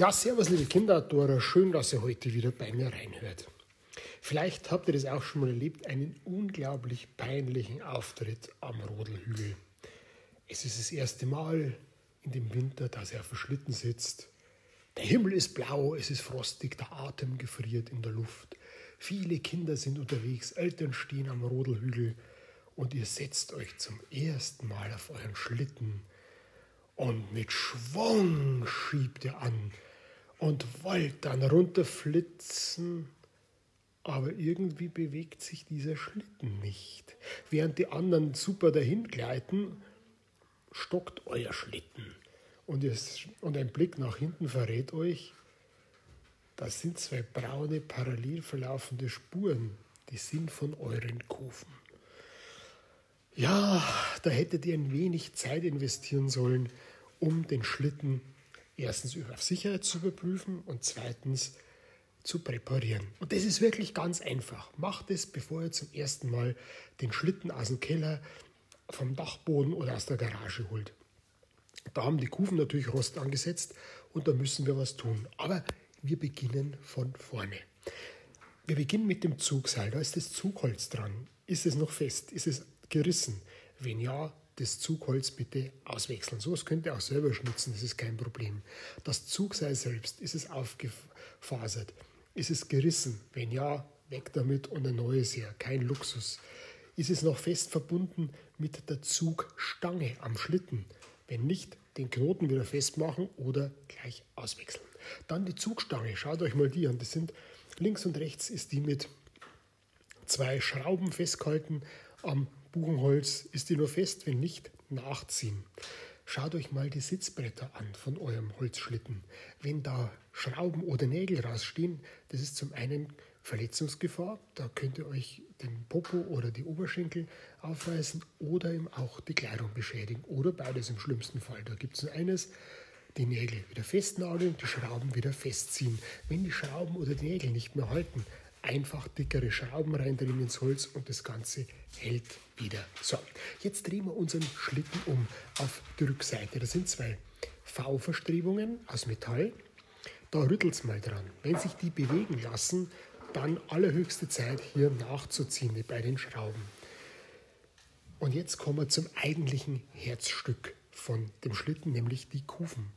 Ja, servus liebe Kinderadora, schön, dass ihr heute wieder bei mir reinhört. Vielleicht habt ihr das auch schon mal erlebt, einen unglaublich peinlichen Auftritt am Rodelhügel. Es ist das erste Mal in dem Winter, dass er auf dem Schlitten sitzt. Der Himmel ist blau, es ist frostig, der Atem gefriert in der Luft. Viele Kinder sind unterwegs, Eltern stehen am Rodelhügel und ihr setzt euch zum ersten Mal auf euren Schlitten und mit Schwung schiebt ihr an und wollt dann runterflitzen, aber irgendwie bewegt sich dieser Schlitten nicht. Während die anderen super dahin gleiten, stockt euer Schlitten. Und, es, und ein Blick nach hinten verrät euch, das sind zwei braune, parallel verlaufende Spuren, die sind von euren Kufen. Ja, da hättet ihr ein wenig Zeit investieren sollen, um den Schlitten erstens auf Sicherheit zu überprüfen und zweitens zu präparieren. Und das ist wirklich ganz einfach. Macht es, bevor ihr zum ersten Mal den Schlitten aus dem Keller, vom Dachboden oder aus der Garage holt. Da haben die Kufen natürlich Rost angesetzt und da müssen wir was tun. Aber wir beginnen von vorne. Wir beginnen mit dem Zugseil. Da ist das Zugholz dran. Ist es noch fest? Ist es gerissen? Wenn ja, das Zugholz bitte auswechseln. So was könnt ihr auch selber schnitzen, das ist kein Problem. Das Zugseil selbst, ist es aufgefasert? Ist es gerissen? Wenn ja, weg damit und ein neues her, kein Luxus. Ist es noch fest verbunden mit der Zugstange am Schlitten? Wenn nicht, den Knoten wieder festmachen oder gleich auswechseln. Dann die Zugstange, schaut euch mal die an. Das sind links und rechts ist die mit zwei Schrauben festgehalten am Buchenholz ist die nur fest, wenn nicht, nachziehen. Schaut euch mal die Sitzbretter an von eurem Holzschlitten. Wenn da Schrauben oder Nägel rausstehen, das ist zum einen Verletzungsgefahr, da könnt ihr euch den Popo oder die Oberschenkel aufreißen oder eben auch die Kleidung beschädigen oder beides im schlimmsten Fall. Da gibt es nur eines, die Nägel wieder festnageln, die Schrauben wieder festziehen. Wenn die Schrauben oder die Nägel nicht mehr halten, einfach dickere Schrauben reindrehen ins Holz und das Ganze hält wieder. So, jetzt drehen wir unseren Schlitten um auf die Rückseite. Das sind zwei V-Verstrebungen aus Metall. Da rüttelt es mal dran. Wenn sich die bewegen lassen, dann allerhöchste Zeit hier nachzuziehen bei den Schrauben. Und jetzt kommen wir zum eigentlichen Herzstück von dem Schlitten, nämlich die Kufen.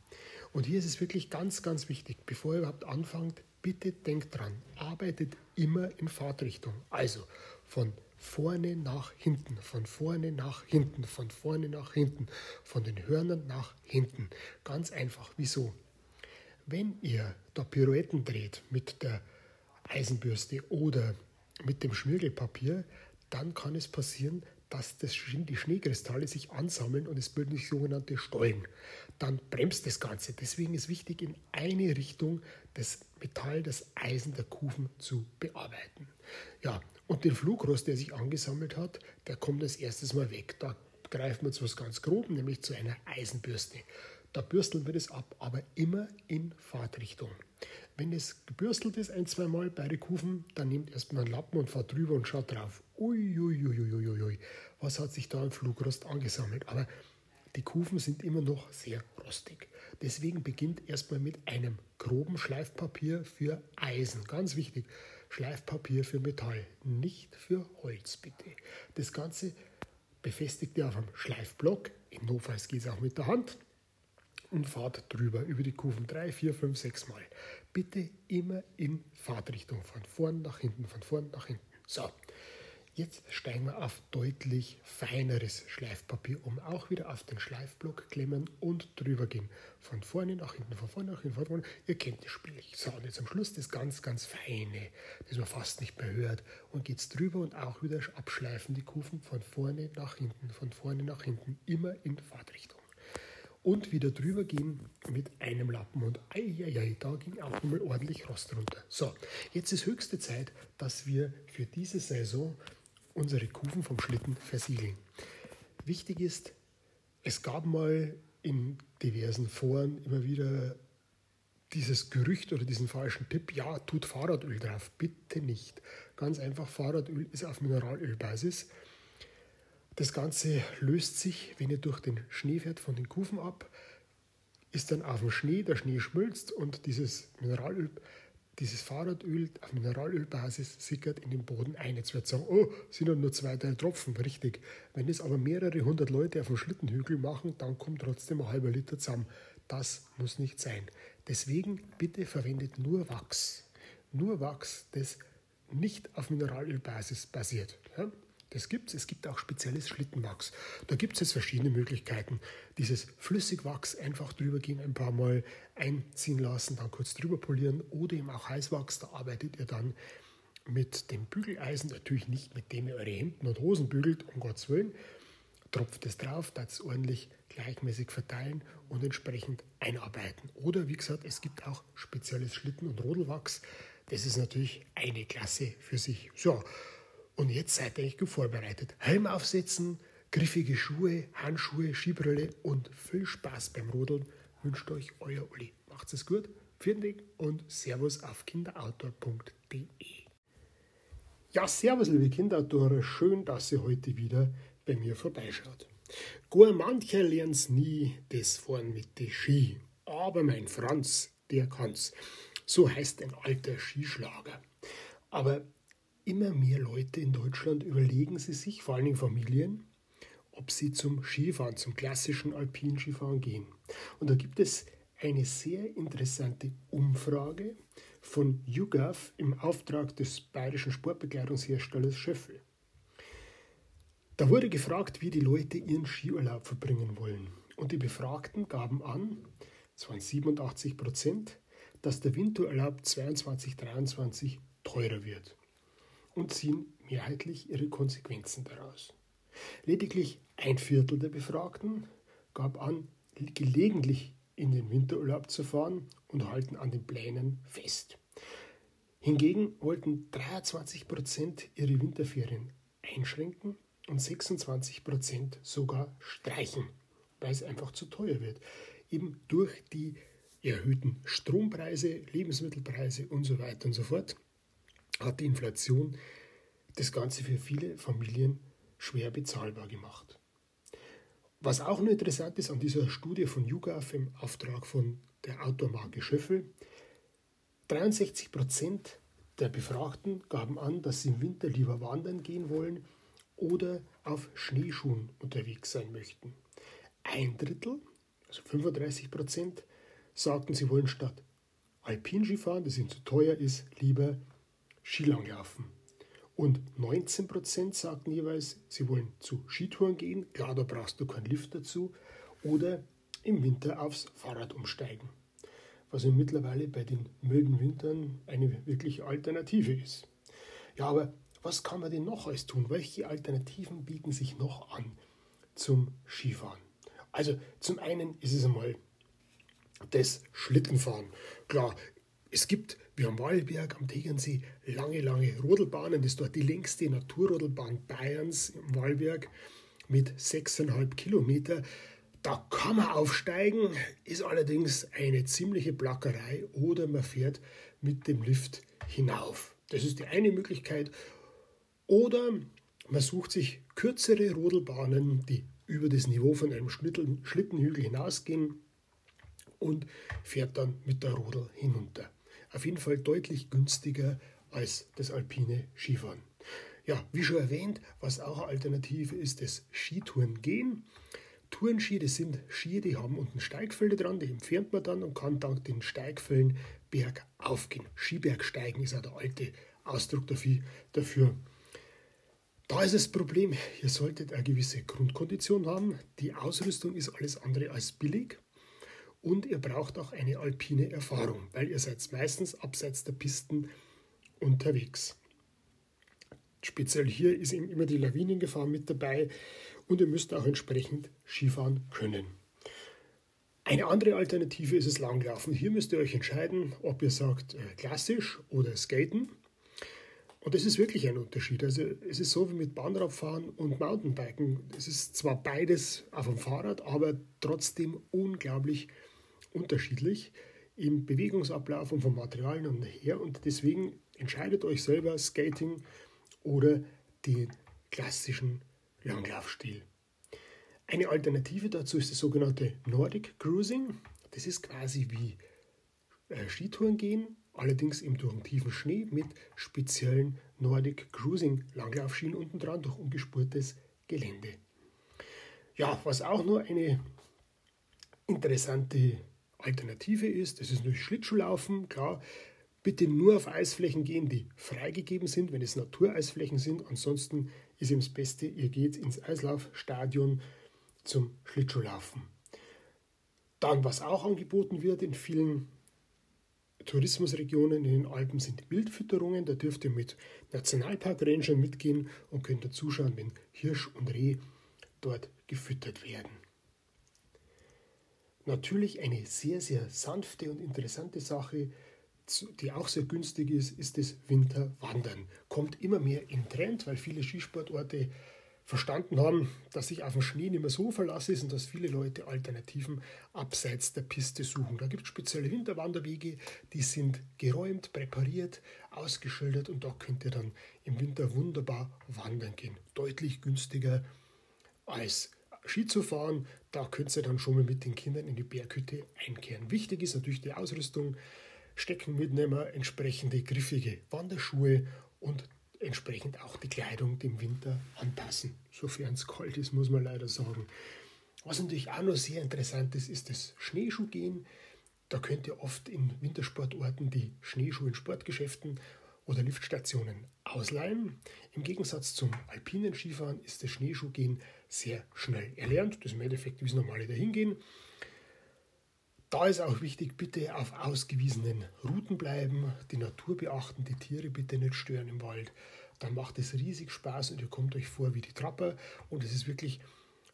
Und hier ist es wirklich ganz, ganz wichtig, bevor ihr überhaupt anfangt, bitte denkt dran, arbeitet immer in Fahrtrichtung. Also von vorne nach hinten, von vorne nach hinten, von vorne nach hinten, von den Hörnern nach hinten. Ganz einfach. Wieso? Wenn ihr da Pirouetten dreht mit der Eisenbürste oder mit dem Schmirgelpapier, dann kann es passieren, dass das, die Schneekristalle sich ansammeln und es bilden sich sogenannte Stollen. Dann bremst das Ganze. Deswegen ist wichtig, in eine Richtung das Metall, das Eisen der Kufen zu bearbeiten. Ja, und den Flugrost, der sich angesammelt hat, der kommt als erstes mal weg. Da greifen wir zu was ganz Groben, nämlich zu einer Eisenbürste. Da bürsteln wir das ab, aber immer in Fahrtrichtung. Wenn es gebürstelt ist ein, zwei Mal bei den Kufen, dann nehmt erstmal einen Lappen und fahrt drüber und schaut drauf. Uiuiuiuiui, was hat sich da im Flugrost angesammelt? Aber die Kufen sind immer noch sehr rostig. Deswegen beginnt erstmal mit einem groben Schleifpapier für Eisen. Ganz wichtig, Schleifpapier für Metall, nicht für Holz bitte. Das Ganze befestigt ihr auf einem Schleifblock. Im Notfall geht es auch mit der Hand und fahrt drüber über die Kufen drei, vier, fünf, sechs Mal. Bitte immer in Fahrtrichtung, von vorn nach hinten, von vorn nach hinten. So, jetzt steigen wir auf deutlich feineres Schleifpapier um. Auch wieder auf den Schleifblock klemmen und drüber gehen. Von vorne nach hinten, von vorne nach hinten, von vorne. Ihr kennt das Spiel. So, und jetzt am Schluss das ganz, ganz feine, das man fast nicht mehr hört. Und geht's drüber und auch wieder abschleifen die Kufen von vorne nach hinten, von vorne nach hinten, immer in Fahrtrichtung und wieder drüber gehen mit einem Lappen. Und eieiei, da ging auch nochmal ordentlich Rost runter. So, jetzt ist höchste Zeit, dass wir für diese Saison unsere Kufen vom Schlitten versiegeln. Wichtig ist, es gab mal in diversen Foren immer wieder dieses Gerücht oder diesen falschen Tipp, ja, tut Fahrradöl drauf. Bitte nicht. Ganz einfach, Fahrradöl ist auf Mineralölbasis. Das Ganze löst sich, wenn ihr durch den Schnee fährt, von den Kufen ab. ist dann auf dem Schnee, der Schnee schmilzt und dieses Mineralöl, dieses Fahrradöl auf Mineralölbasis sickert in den Boden ein. Jetzt wird sagen, oh, sind nur zwei, drei Tropfen, richtig. Wenn es aber mehrere hundert Leute auf dem Schlittenhügel machen, dann kommt trotzdem ein halber Liter zusammen. Das muss nicht sein. Deswegen bitte verwendet nur Wachs. Nur Wachs, das nicht auf Mineralölbasis basiert. Ja? Das gibt es. Es gibt auch spezielles Schlittenwachs. Da gibt es jetzt verschiedene Möglichkeiten. Dieses Flüssigwachs einfach drüber gehen, ein paar Mal einziehen lassen, dann kurz drüber polieren oder eben auch Heißwachs. Da arbeitet ihr dann mit dem Bügeleisen, natürlich nicht mit dem ihr eure Hemden und Hosen bügelt, um Gottes Willen. Tropft es drauf, das ordentlich gleichmäßig verteilen und entsprechend einarbeiten. Oder wie gesagt, es gibt auch spezielles Schlitten- und Rodelwachs. Das ist natürlich eine Klasse für sich. So, und jetzt seid ihr eigentlich gut vorbereitet. Helm aufsetzen, griffige Schuhe, Handschuhe, Skibrille und viel Spaß beim Rodeln wünscht euch euer Uli. Macht's es gut, vielen und Servus auf kinderautor.de. Ja, Servus, liebe Kinderautoren, schön, dass ihr heute wieder bei mir vorbeischaut. Gar mancher lernt's nie, das Fahren mit den Ski. Aber mein Franz, der kann's. So heißt ein alter Skischlager. Aber immer mehr Leute in Deutschland überlegen sie sich, vor allen Dingen Familien, ob sie zum Skifahren, zum klassischen alpinen Skifahren gehen. Und da gibt es eine sehr interessante Umfrage von YouGov im Auftrag des bayerischen Sportbekleidungsherstellers Schöffel. Da wurde gefragt, wie die Leute ihren Skiurlaub verbringen wollen. Und die Befragten gaben an, es waren 87 Prozent, dass der Winterurlaub 22-23 teurer wird und ziehen mehrheitlich ihre Konsequenzen daraus. Lediglich ein Viertel der Befragten gab an, gelegentlich in den Winterurlaub zu fahren und halten an den Plänen fest. Hingegen wollten 23 Prozent ihre Winterferien einschränken und 26 Prozent sogar streichen, weil es einfach zu teuer wird. Eben durch die erhöhten Strompreise, Lebensmittelpreise und so weiter und so fort hat die Inflation das Ganze für viele Familien schwer bezahlbar gemacht. Was auch noch interessant ist an dieser Studie von YouGov im Auftrag von der Automarke Schöffel, 63 Prozent der Befragten gaben an, dass sie im Winter lieber wandern gehen wollen oder auf Schneeschuhen unterwegs sein möchten. Ein Drittel, also 35 Prozent, sagten, sie wollen statt Alpinski fahren, das ihnen zu teuer ist, lieber Skilanglaufen. Und 19% sagten jeweils, sie wollen zu Skitouren gehen, klar, da brauchst du keinen Lift dazu, oder im Winter aufs Fahrrad umsteigen. Was ja mittlerweile bei den milden Wintern eine wirkliche Alternative ist. Ja, aber was kann man denn noch alles tun? Welche Alternativen bieten sich noch an zum Skifahren? Also zum einen ist es einmal das Schlittenfahren. Klar, es gibt wie am Wallberg am Tegernsee lange, lange Rodelbahnen. Das ist dort die längste Naturrodelbahn Bayerns im Wallberg mit 6,5 Kilometer. Da kann man aufsteigen, ist allerdings eine ziemliche Plackerei oder man fährt mit dem Lift hinauf. Das ist die eine Möglichkeit. Oder man sucht sich kürzere Rodelbahnen, die über das Niveau von einem Schlittenhügel hinausgehen und fährt dann mit der Rodel hinunter. Auf jeden Fall deutlich günstiger als das alpine Skifahren. Ja, wie schon erwähnt, was auch eine Alternative ist, das Skitourengehen. Tourenski, das sind Ski, die haben unten Steigfelder dran, die entfernt man dann und kann dank den Steigfällen bergauf gehen. Skibergsteigen ist auch der alte Ausdruck dafür. Da ist das Problem, ihr solltet eine gewisse Grundkondition haben. Die Ausrüstung ist alles andere als billig und ihr braucht auch eine alpine Erfahrung, weil ihr seid meistens abseits der Pisten unterwegs. Speziell hier ist eben immer die Lawinengefahr mit dabei und ihr müsst auch entsprechend Skifahren können. Eine andere Alternative ist das Langlaufen. Hier müsst ihr euch entscheiden, ob ihr sagt äh, klassisch oder skaten. Und das ist wirklich ein Unterschied. Also es ist so wie mit Bahnradfahren und Mountainbiken. Es ist zwar beides auf dem Fahrrad, aber trotzdem unglaublich unterschiedlich im Bewegungsablauf und vom Materialien und her und deswegen entscheidet euch selber Skating oder den klassischen Langlaufstil. Eine Alternative dazu ist das sogenannte Nordic Cruising. Das ist quasi wie äh, Skitouren gehen, allerdings im durch tiefen Schnee mit speziellen Nordic Cruising Langlaufschienen unten dran durch ungespurtes Gelände. Ja, was auch nur eine interessante Alternative ist, das ist natürlich Schlittschuhlaufen, klar, bitte nur auf Eisflächen gehen, die freigegeben sind, wenn es Natureisflächen sind. Ansonsten ist ihm das Beste, ihr geht ins Eislaufstadion zum Schlittschuhlaufen. Dann, was auch angeboten wird in vielen Tourismusregionen in den Alpen sind Wildfütterungen. Da dürft ihr mit Nationalparkrangern mitgehen und könnt da zuschauen, wenn Hirsch und Reh dort gefüttert werden. Natürlich eine sehr, sehr sanfte und interessante Sache, die auch sehr günstig ist, ist das Winterwandern. Kommt immer mehr in Trend, weil viele Skisportorte verstanden haben, dass sich auf den Schnee nicht mehr so verlassen ist und dass viele Leute Alternativen abseits der Piste suchen. Da gibt es spezielle Winterwanderwege, die sind geräumt, präpariert, ausgeschildert und da könnt ihr dann im Winter wunderbar wandern gehen. Deutlich günstiger als Ski zu fahren. Da könnt ihr dann schon mal mit den Kindern in die Berghütte einkehren. Wichtig ist natürlich die Ausrüstung. Stecken mitnehmen, entsprechende griffige Wanderschuhe und entsprechend auch die Kleidung dem Winter anpassen, sofern es kalt ist, muss man leider sagen. Was natürlich auch noch sehr interessant ist, ist das Schneeschuhgehen. Da könnt ihr oft in Wintersportorten die Schneeschuhe in Sportgeschäften oder Liftstationen ausleihen. Im Gegensatz zum alpinen Skifahren ist das Schneeschuhgehen sehr schnell erlernt. Das ist im Endeffekt wie das normale Dahingehen. Da ist auch wichtig, bitte auf ausgewiesenen Routen bleiben, die Natur beachten, die Tiere bitte nicht stören im Wald. Dann macht es riesig Spaß und ihr kommt euch vor wie die Trapper. Und es ist wirklich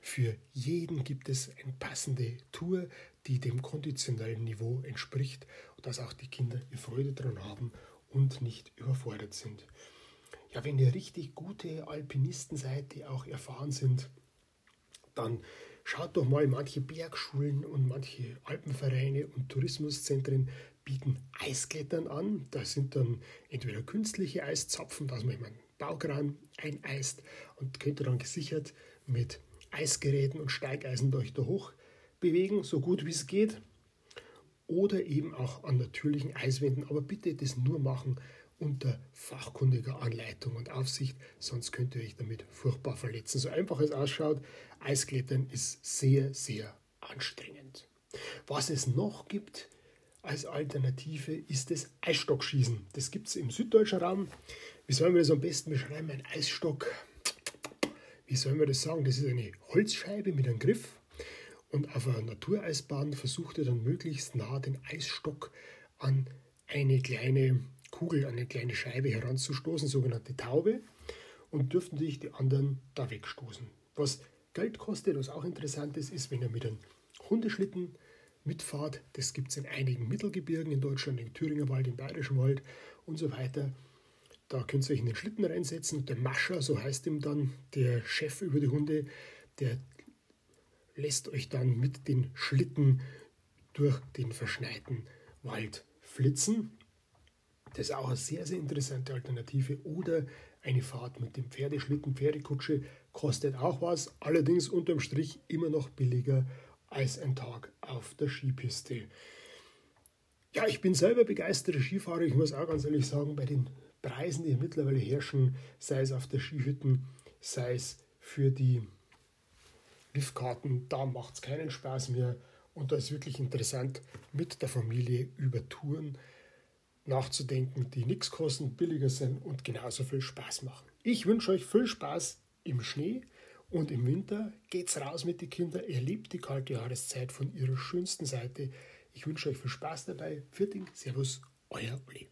für jeden gibt es eine passende Tour, die dem konditionellen Niveau entspricht, dass auch die Kinder ihr Freude daran haben und nicht überfordert sind. Ja, wenn ihr richtig gute Alpinisten seid, die auch erfahren sind, dann Schaut doch mal, manche Bergschulen und manche Alpenvereine und Tourismuszentren bieten Eisklettern an. Das sind dann entweder künstliche Eiszapfen, dass man einen Baukran eineist und könnt ihr dann gesichert mit Eisgeräten und Steigeisen durch da hoch bewegen, so gut wie es geht. Oder eben auch an natürlichen Eiswänden. Aber bitte das nur machen, unter fachkundiger Anleitung und Aufsicht, sonst könnt ihr euch damit furchtbar verletzen. So einfach es ausschaut, Eisklettern ist sehr, sehr anstrengend. Was es noch gibt als Alternative ist das Eisstockschießen. Das gibt es im süddeutschen Raum. Wie sollen wir das am besten beschreiben? Ein Eisstock, wie sollen wir das sagen? Das ist eine Holzscheibe mit einem Griff. Und auf einer Natureisbahn versucht ihr dann möglichst nah den Eisstock an eine kleine Kugel an eine kleine Scheibe heranzustoßen, sogenannte Taube, und dürften sich die anderen da wegstoßen. Was Geld kostet, was auch interessant ist, ist, wenn ihr mit einem Hundeschlitten mitfahrt. Das gibt es in einigen Mittelgebirgen in Deutschland, im Thüringer Wald, im Bayerischen Wald und so weiter. Da könnt ihr euch in den Schlitten reinsetzen. Der Mascher, so heißt ihm dann der Chef über die Hunde, der lässt euch dann mit den Schlitten durch den verschneiten Wald flitzen. Das ist auch eine sehr, sehr interessante Alternative. Oder eine Fahrt mit dem Pferdeschlitten, Pferdekutsche kostet auch was, allerdings unterm Strich immer noch billiger als ein Tag auf der Skipiste. Ja, ich bin selber begeisterter Skifahrer. Ich muss auch ganz ehrlich sagen, bei den Preisen, die mittlerweile herrschen, sei es auf der Skihütten, sei es für die Liftkarten, da macht es keinen Spaß mehr. Und da ist wirklich interessant, mit der Familie über Touren nachzudenken, die nichts kosten, billiger sind und genauso viel Spaß machen. Ich wünsche euch viel Spaß im Schnee und im Winter. Geht's raus mit den Kindern, erlebt die kalte Jahreszeit von ihrer schönsten Seite. Ich wünsche euch viel Spaß dabei. Vierting, Servus, euer Olli.